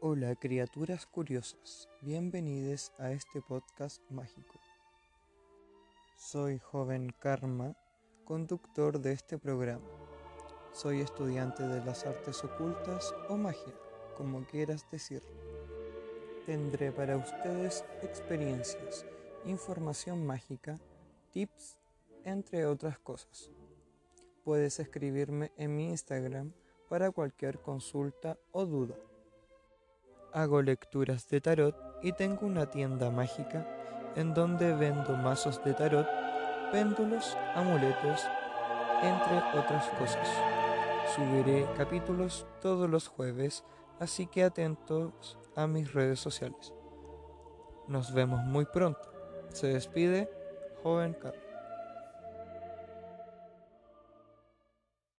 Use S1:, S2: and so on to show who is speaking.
S1: Hola criaturas curiosas, bienvenidos a este podcast mágico. Soy joven Karma, conductor de este programa. Soy estudiante de las artes ocultas o magia, como quieras decirlo. Tendré para ustedes experiencias, información mágica, tips, entre otras cosas. Puedes escribirme en mi Instagram para cualquier consulta o duda. Hago lecturas de tarot y tengo una tienda mágica en donde vendo mazos de tarot, péndulos, amuletos, entre otras cosas. Subiré capítulos todos los jueves, así que atentos a mis redes sociales. Nos vemos muy pronto. Se despide, joven Carlos.